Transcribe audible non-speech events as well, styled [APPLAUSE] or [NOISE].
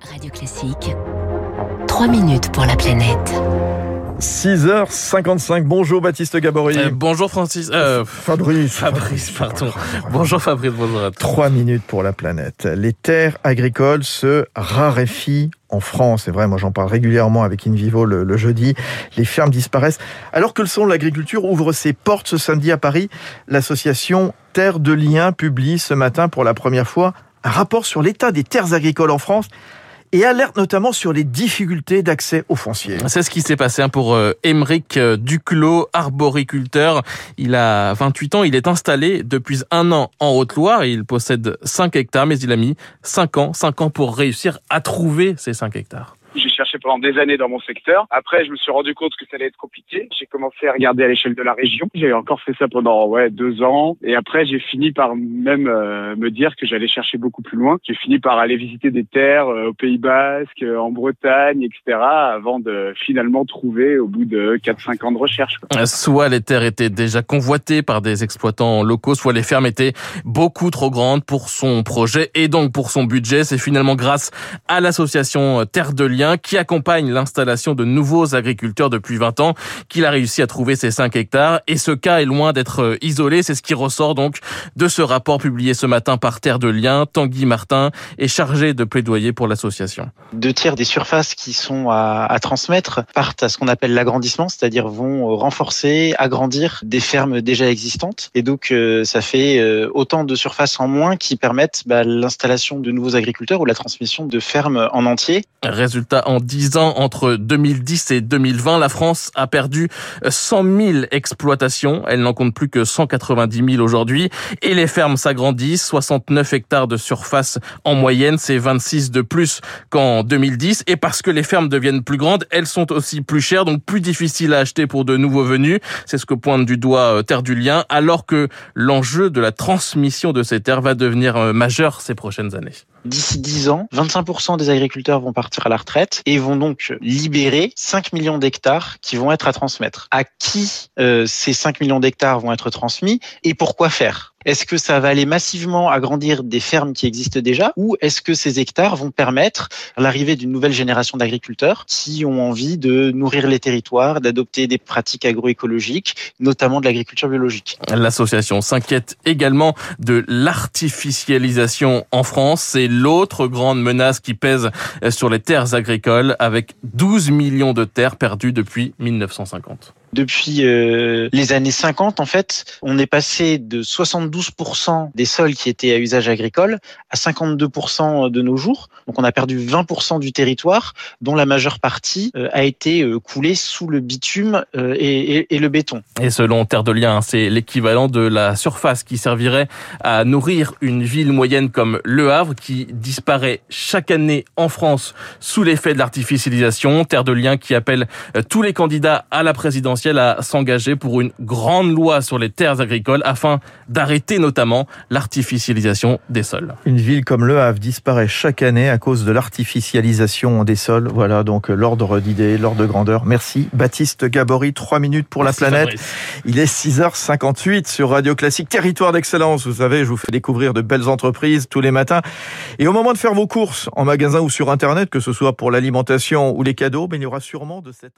Radio Classique, 3 minutes pour la planète. 6h55. Bonjour Baptiste Gabory. Euh, bonjour Francis. Euh, Fabrice. Fabrice, pardon. [LAUGHS] Bonjour Fabrice, bonjour à tous. 3 minutes pour la planète. Les terres agricoles se raréfient en France. C'est vrai, moi j'en parle régulièrement avec InVivo le, le jeudi. Les fermes disparaissent. Alors que le salon de l'agriculture ouvre ses portes ce samedi à Paris, l'association Terre de Liens publie ce matin pour la première fois un rapport sur l'état des terres agricoles en France et alerte notamment sur les difficultés d'accès aux fonciers. C'est ce qui s'est passé hein, pour euh, Émeric euh, Duclos, arboriculteur. Il a 28 ans, il est installé depuis un an en Haute-Loire. Il possède 5 hectares, mais il a mis 5 ans, 5 ans pour réussir à trouver ces 5 hectares. Cherché pendant des années dans mon secteur. Après, je me suis rendu compte que ça allait être compliqué. J'ai commencé à regarder à l'échelle de la région. J'ai encore fait ça pendant ouais deux ans. Et après, j'ai fini par même euh, me dire que j'allais chercher beaucoup plus loin. J'ai fini par aller visiter des terres euh, au Pays Basque, euh, en Bretagne, etc. Avant de finalement trouver au bout de 4-5 ans de recherche. Quoi. Soit les terres étaient déjà convoitées par des exploitants locaux, soit les fermes étaient beaucoup trop grandes pour son projet et donc pour son budget. C'est finalement grâce à l'association Terre de Liens qui accompagne l'installation de nouveaux agriculteurs depuis 20 ans, qu'il a réussi à trouver ces 5 hectares. Et ce cas est loin d'être isolé. C'est ce qui ressort donc de ce rapport publié ce matin par Terre de Liens. Tanguy Martin est chargé de plaidoyer pour l'association. Deux tiers des surfaces qui sont à, à transmettre partent à ce qu'on appelle l'agrandissement, c'est-à-dire vont renforcer, agrandir des fermes déjà existantes. Et donc, euh, ça fait euh, autant de surfaces en moins qui permettent bah, l'installation de nouveaux agriculteurs ou la transmission de fermes en entier. Résultat, en 10 ans, entre 2010 et 2020, la France a perdu 100 000 exploitations. Elle n'en compte plus que 190 000 aujourd'hui. Et les fermes s'agrandissent. 69 hectares de surface en moyenne, c'est 26 de plus qu'en 2010. Et parce que les fermes deviennent plus grandes, elles sont aussi plus chères, donc plus difficiles à acheter pour de nouveaux venus. C'est ce que pointe du doigt Terre du Lien, alors que l'enjeu de la transmission de ces terres va devenir majeur ces prochaines années. D'ici 10 ans, 25% des agriculteurs vont partir à la retraite et vont donc libérer 5 millions d'hectares qui vont être à transmettre. À qui euh, ces 5 millions d'hectares vont être transmis et pourquoi faire? Est-ce que ça va aller massivement agrandir des fermes qui existent déjà ou est-ce que ces hectares vont permettre l'arrivée d'une nouvelle génération d'agriculteurs qui ont envie de nourrir les territoires, d'adopter des pratiques agroécologiques, notamment de l'agriculture biologique? L'association s'inquiète également de l'artificialisation en France. C'est l'autre grande menace qui pèse sur les terres agricoles avec 12 millions de terres perdues depuis 1950. Depuis euh, les années 50, en fait, on est passé de 72% des sols qui étaient à usage agricole à 52% de nos jours. Donc on a perdu 20% du territoire, dont la majeure partie euh, a été euh, coulée sous le bitume et, et, et, le béton. Et selon Terre de Liens, c'est l'équivalent de la surface qui servirait à nourrir une ville moyenne comme Le Havre, qui disparaît chaque année en France sous l'effet de l'artificialisation. Terre de Liens qui appelle tous les candidats à la présidence à s'engager pour une grande loi sur les terres agricoles afin d'arrêter notamment l'artificialisation des sols. Une ville comme Le Havre disparaît chaque année à cause de l'artificialisation des sols. Voilà donc l'ordre d'idées, l'ordre de grandeur. Merci Baptiste Gabory, trois minutes pour Merci la planète. Fabrice. Il est 6h58 sur Radio Classique, territoire d'excellence. Vous savez, je vous fais découvrir de belles entreprises tous les matins. Et au moment de faire vos courses en magasin ou sur Internet, que ce soit pour l'alimentation ou les cadeaux, ben, il y aura sûrement de cette